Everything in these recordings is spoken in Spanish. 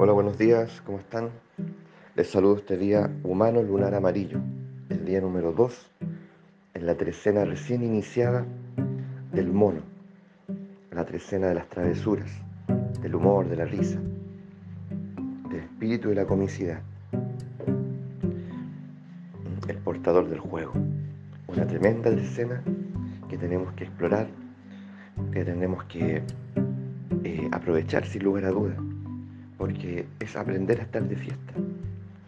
Hola, buenos días, ¿cómo están? Les saludo este día humano lunar amarillo, el día número 2, en la trecena recién iniciada del mono, la trecena de las travesuras, del humor, de la risa, del espíritu y la comicidad, el portador del juego, una tremenda trecena que tenemos que explorar, que tenemos que eh, aprovechar sin lugar a dudas porque es aprender a estar de fiesta,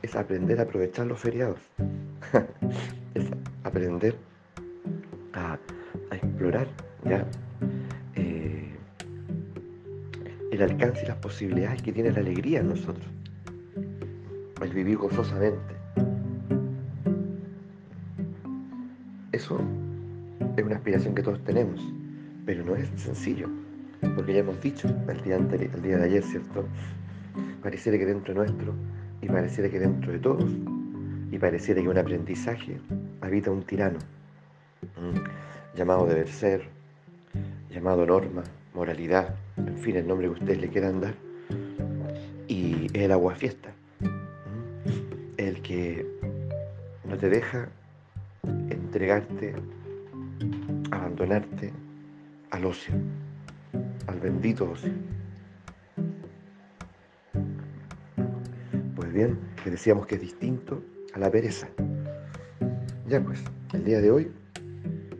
es aprender a aprovechar los feriados, es aprender a, explorar ya eh, el alcance y las posibilidades que tiene la alegría en nosotros, el vivir gozosamente. Eso es una aspiración que todos tenemos, pero no es sencillo, porque ya hemos dicho el día, el día de ayer, ¿cierto? Pareciera que dentro nuestro y pareciera que dentro de todos y pareciera que un aprendizaje habita un tirano llamado deber ser, llamado norma, moralidad, en fin, el nombre que ustedes le quieran dar, y el agua fiesta, el que no te deja entregarte, abandonarte al ocio, al bendito ocio. Bien, que decíamos que es distinto a la pereza. Ya pues, el día de hoy,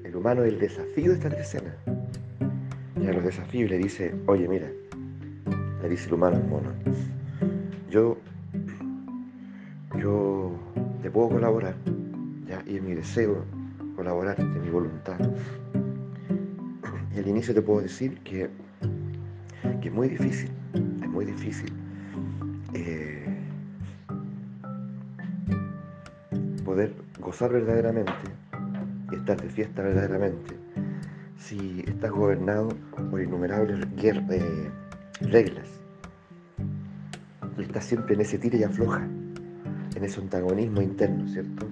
el humano es el desafío de esta escena. Ya los desafíos le dice, oye mira, le dice el humano al mono, yo, yo te puedo colaborar, ya, y es mi deseo colaborar, de mi voluntad. Y al inicio te puedo decir que, que es muy difícil, es muy difícil. Eh, poder gozar verdaderamente y estar de fiesta verdaderamente si estás gobernado por innumerables eh, reglas estás siempre en ese tira y afloja, en ese antagonismo interno, ¿cierto?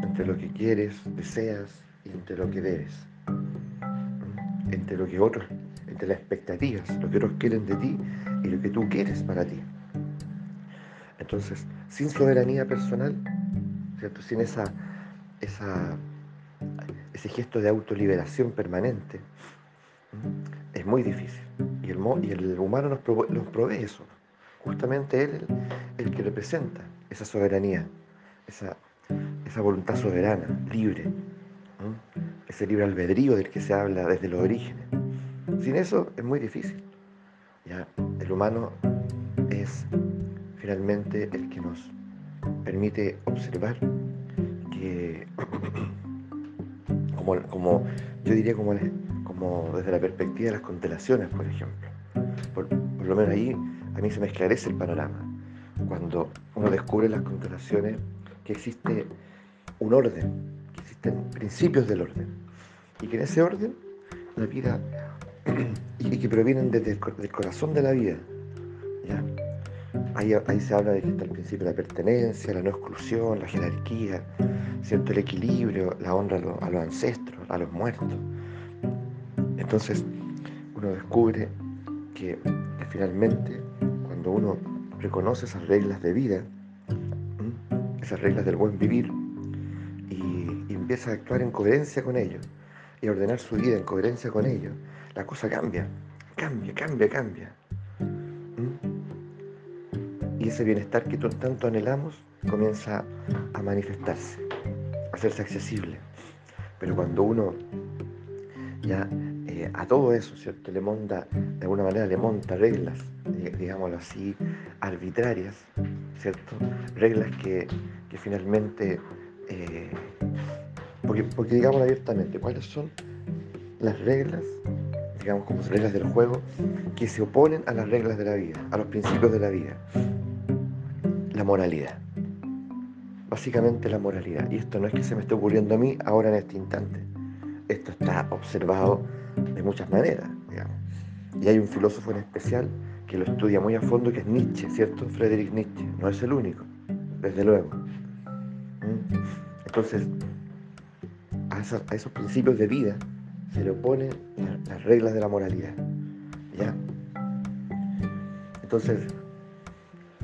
Entre lo que quieres, deseas y entre lo que debes, entre lo que otros, entre las expectativas, lo que otros quieren de ti y lo que tú quieres para ti. Entonces, sin soberanía personal, sin esa, ese gesto de autoliberación permanente, es muy difícil. Y el, y el humano nos, provee, eso. Justamente él el, el que representa esa soberanía, esa, esa voluntad soberana, libre, ese libre albedrío del que se habla desde los orígenes. Sin eso es muy difícil. ¿ya? El humano es finalmente el que nos permite observar que, como, como yo diría como, desde la perspectiva de las constelaciones, por ejemplo, por, lo menos ahí a mí se me esclarece el panorama, cuando uno descubre las constelaciones que existe un orden, que existen principios del orden, y que en ese orden la vida, y que provienen desde el, corazón de la vida. Ahí, se habla de que está el principio de la pertenencia, la no exclusión, la jerarquía, ¿cierto? el equilibrio, la honra a los, ancestros, a los muertos. Entonces uno descubre que, finalmente cuando uno reconoce esas reglas de vida, esas reglas del buen vivir, y, y empieza a actuar en coherencia con ellos, y a ordenar su vida en coherencia con ellos, la cosa cambia, cambia, cambia, cambia y ese bienestar que tanto anhelamos comienza a manifestarse, a hacerse accesible. Pero cuando uno ya eh, a todo eso, ¿cierto? Le monta, de alguna manera le monta reglas, digámoslo así, arbitrarias, ¿cierto? Reglas que, finalmente, eh, porque, porque digámoslo abiertamente, ¿cuáles son las reglas, digamos como reglas del juego, que se oponen a las reglas de la vida, a los principios de la vida? La moralidad. Básicamente la moralidad. Y esto no es que se me esté ocurriendo a mí ahora en este instante. Esto está observado de muchas maneras. Y hay un filósofo en especial que lo estudia muy a fondo, que es Nietzsche, ¿cierto? Friedrich Nietzsche. No es el único, desde luego. ¿Mm? Entonces, a esos, principios de vida se le oponen las reglas de la moralidad. ¿Ya? Entonces,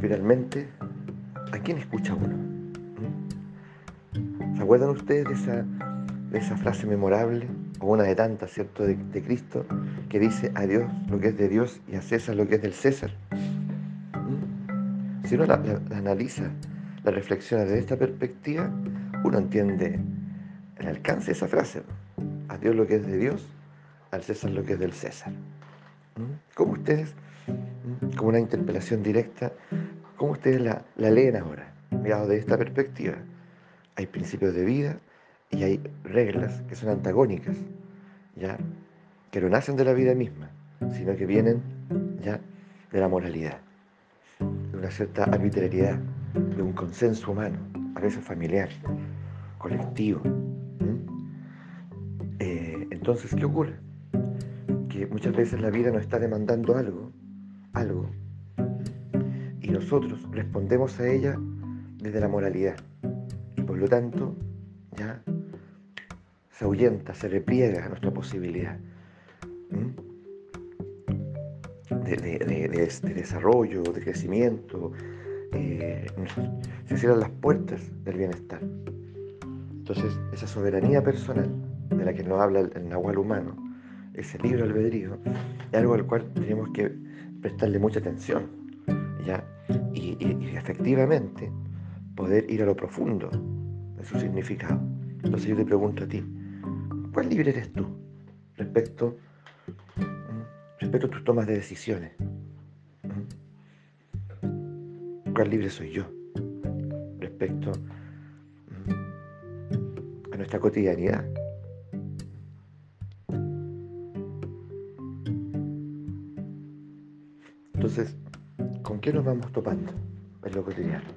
finalmente, ¿a quién escucha uno? ¿Mm? ¿Se acuerdan ustedes de esa, de esa frase memorable, o una de tantas, ¿cierto?, de, Cristo, que dice a Dios lo que es de Dios y a César lo que es del César. ¿Mm? Si uno la, analiza, la reflexiona desde esta perspectiva, uno entiende el alcance de esa frase. A Dios lo que es de Dios, al César lo que es del César. ¿Mm? ¿Cómo ustedes, como una interpelación directa, cómo ustedes la, leen ahora, mirado desde esta perspectiva? Hay principios de vida, y hay reglas que son antagónicas, ¿ya? que no nacen de la vida misma, sino que vienen ya de la moralidad, de una cierta arbitrariedad, de un consenso humano, a veces familiar, colectivo. Eh, entonces, ¿qué ocurre? Que muchas veces la vida nos está demandando algo, algo, nosotros respondemos a ella desde la moralidad. Y por lo tanto, ya se ahuyenta, se repliega nuestra posibilidad de, desarrollo, de crecimiento. Eh, se cierran las puertas del bienestar. Entonces, esa soberanía personal de la que nos habla el, Nahual humano, ese libro albedrío, es algo al cual tenemos que prestarle mucha atención. ¿Ya? y efectivamente poder ir a lo profundo de su significado. Entonces yo te pregunto a ti, ¿Cuál libre eres tú respecto, respecto a tus tomas de decisiones? ¿Cuál libre soy yo respecto a nuestra cotidianidad? Entonces, ¿con qué nos vamos topando en lo cotidiano?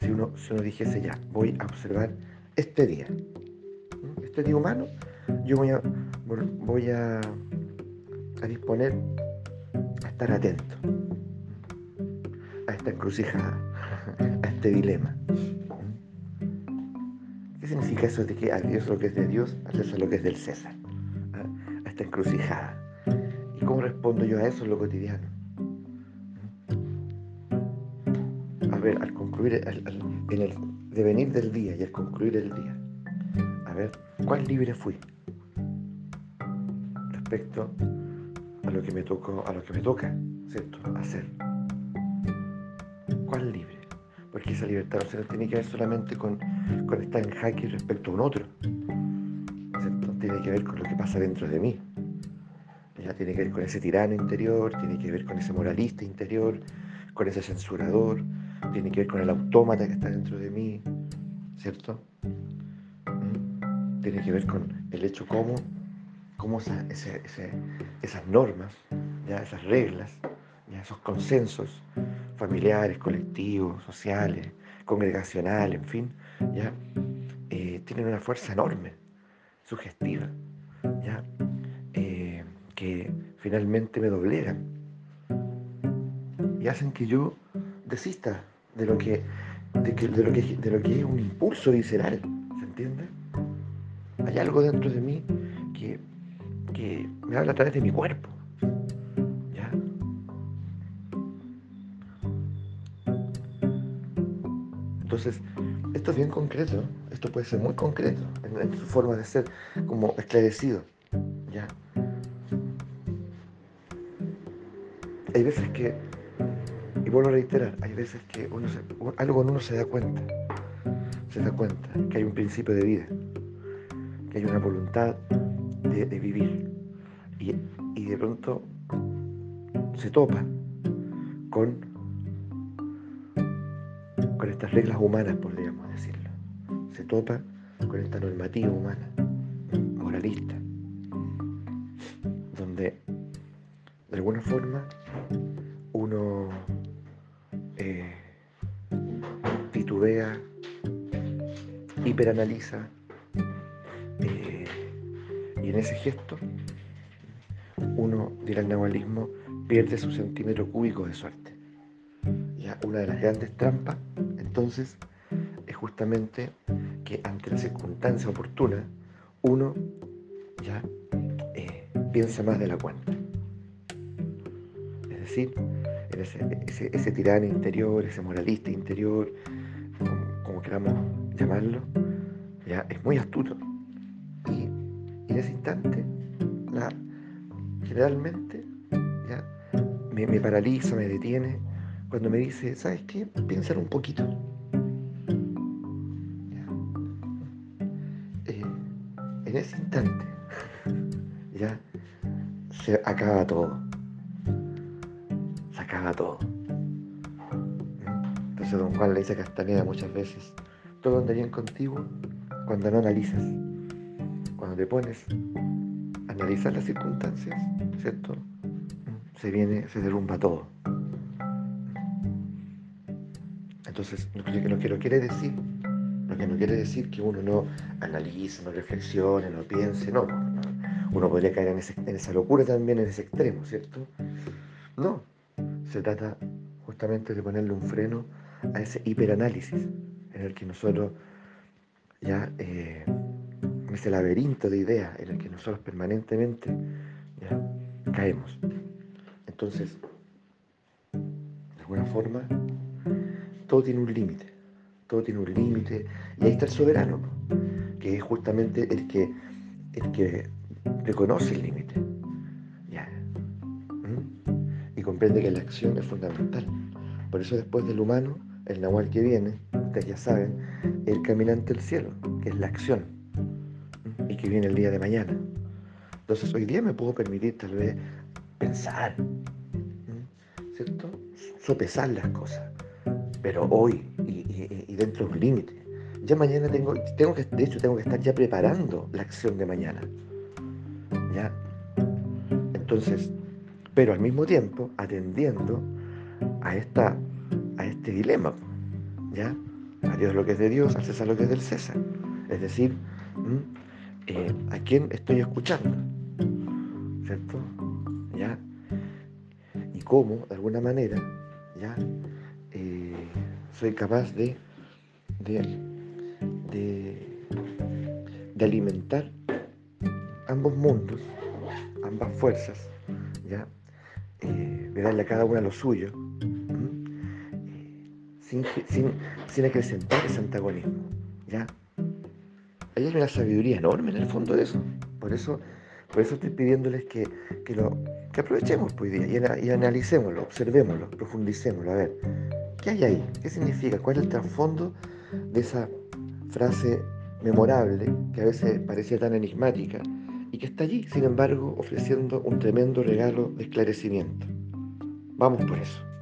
Si uno, si uno dijese ya, voy a observar este día, este día humano, yo voy a, voy a, disponer a estar atento a esta encrucijada, a este dilema. ¿Qué significa eso de que a Dios lo que es de Dios, a César lo que es del César? ¿Ah? A esta encrucijada. ¿Y cómo respondo yo a eso en lo cotidiano? Ver, al concluir, en el devenir del día y al concluir el día, a ver, ¿cuál libre fui? Respecto a lo que me tocó, a lo que me toca, ¿cierto? Hacer. ¿Cuál libre? Porque esa libertad no se tiene que ver solamente con, con estar en jaque respecto a un otro. ¿cierto? Tiene que ver con lo que pasa dentro de mí. Ya tiene que ver con ese tirano interior, tiene que ver con ese moralista interior, con ese censurador, tiene que ver con el autómata que está dentro de mí, ¿cierto? tiene que ver con el hecho cómo, cómo esas normas, ya esas reglas, ya esos consensos familiares, colectivos, sociales, congregacionales, en fin, ya eh, tienen una fuerza enorme, sugestiva, ya eh, que finalmente me doblegan y hacen que yo desista de lo que, de, lo que, de lo que es un impulso visceral, ¿se entiende? Hay algo dentro de mí que, me habla a través de mi cuerpo. ¿Ya? Entonces, esto es bien concreto, esto puede ser muy concreto en, su forma de ser como esclarecido. ¿Ya? Hay veces que, vuelvo a reiterar, hay veces que uno algo en uno se da cuenta, se da cuenta que hay un principio de vida hay una voluntad de, vivir. Y, de pronto se topa con, con estas reglas humanas, podríamos decirlo. Se topa con esta normativa humana, moralista, donde de alguna forma uno eh, titubea, hiperanaliza, en ese gesto, uno, dirá el nahualismo, pierde su centímetro cúbico de suerte. Ya una de las grandes trampas, entonces, es justamente que ante la circunstancia oportuna, uno ya eh, piensa más de la cuenta. Es decir, ese, ese, tirano interior, ese moralista interior, como, queramos llamarlo, ya es muy astuto. Y, en ese instante, la, generalmente, ya, me, paraliza, me detiene, cuando me dice, ¿sabes qué? Piénsalo un poquito. Eh, en ese instante, ya se acaba todo. Acaba todo. Entonces don Juan le dice a Castaneda muchas veces, todo anda bien contigo cuando no analizas, cuando te pones a analizar las circunstancias, ¿cierto? Se viene, se derrumba todo. Entonces, lo que no quiere decir, lo que no quiere decir que uno no analice, no reflexione, no piense, no. Uno podría caer en, en esa locura también, en ese extremo, ¿cierto? No, se trata justamente de ponerle un freno a ese hiperanálisis en el que nosotros ya, eh, ese laberinto de ideas en el que nosotros permanentemente caemos. Entonces, de alguna forma, todo tiene un límite, todo tiene un límite, y ahí está el soberano, que es justamente el que, el que reconoce el límite. Comprende que la acción es fundamental. Por eso después del humano, el nahual que viene, ustedes ya saben, el caminante del cielo, que es la acción, y que viene el día de mañana. Entonces hoy día me puedo permitir tal vez pensar, ¿cierto? Sopesar las cosas pero hoy y, dentro de un límite. Ya mañana tengo, tengo que, de hecho, tengo que estar ya preparando la acción de mañana. ¿Ya? Entonces, pero al mismo tiempo atendiendo a, esta, a este dilema. ¿Ya? A Dios lo que es de Dios, al César lo que es del César. Es decir, eh, ¿a quién estoy escuchando? ¿Cierto? ¿Ya? Y cómo, de alguna manera, ¿ya? soy capaz de, de, de, alimentar ambos mundos, ambas fuerzas, ¿ya? Darle a cada una lo suyo, sin, sin, sin, acrecentar ese antagonismo. ¿ya? Hay una sabiduría enorme en el fondo de eso. Por eso, por eso estoy pidiéndoles que, que lo, que aprovechemos hoy día y, y analicémoslo, observémoslo, profundicémoslo. A ver, ¿Qué hay ahí? ¿Qué significa? ¿Cuál es el trasfondo de esa frase memorable que a veces parecía tan enigmática y que está allí, sin embargo, ofreciendo un tremendo regalo de esclarecimiento? Vamos por eso.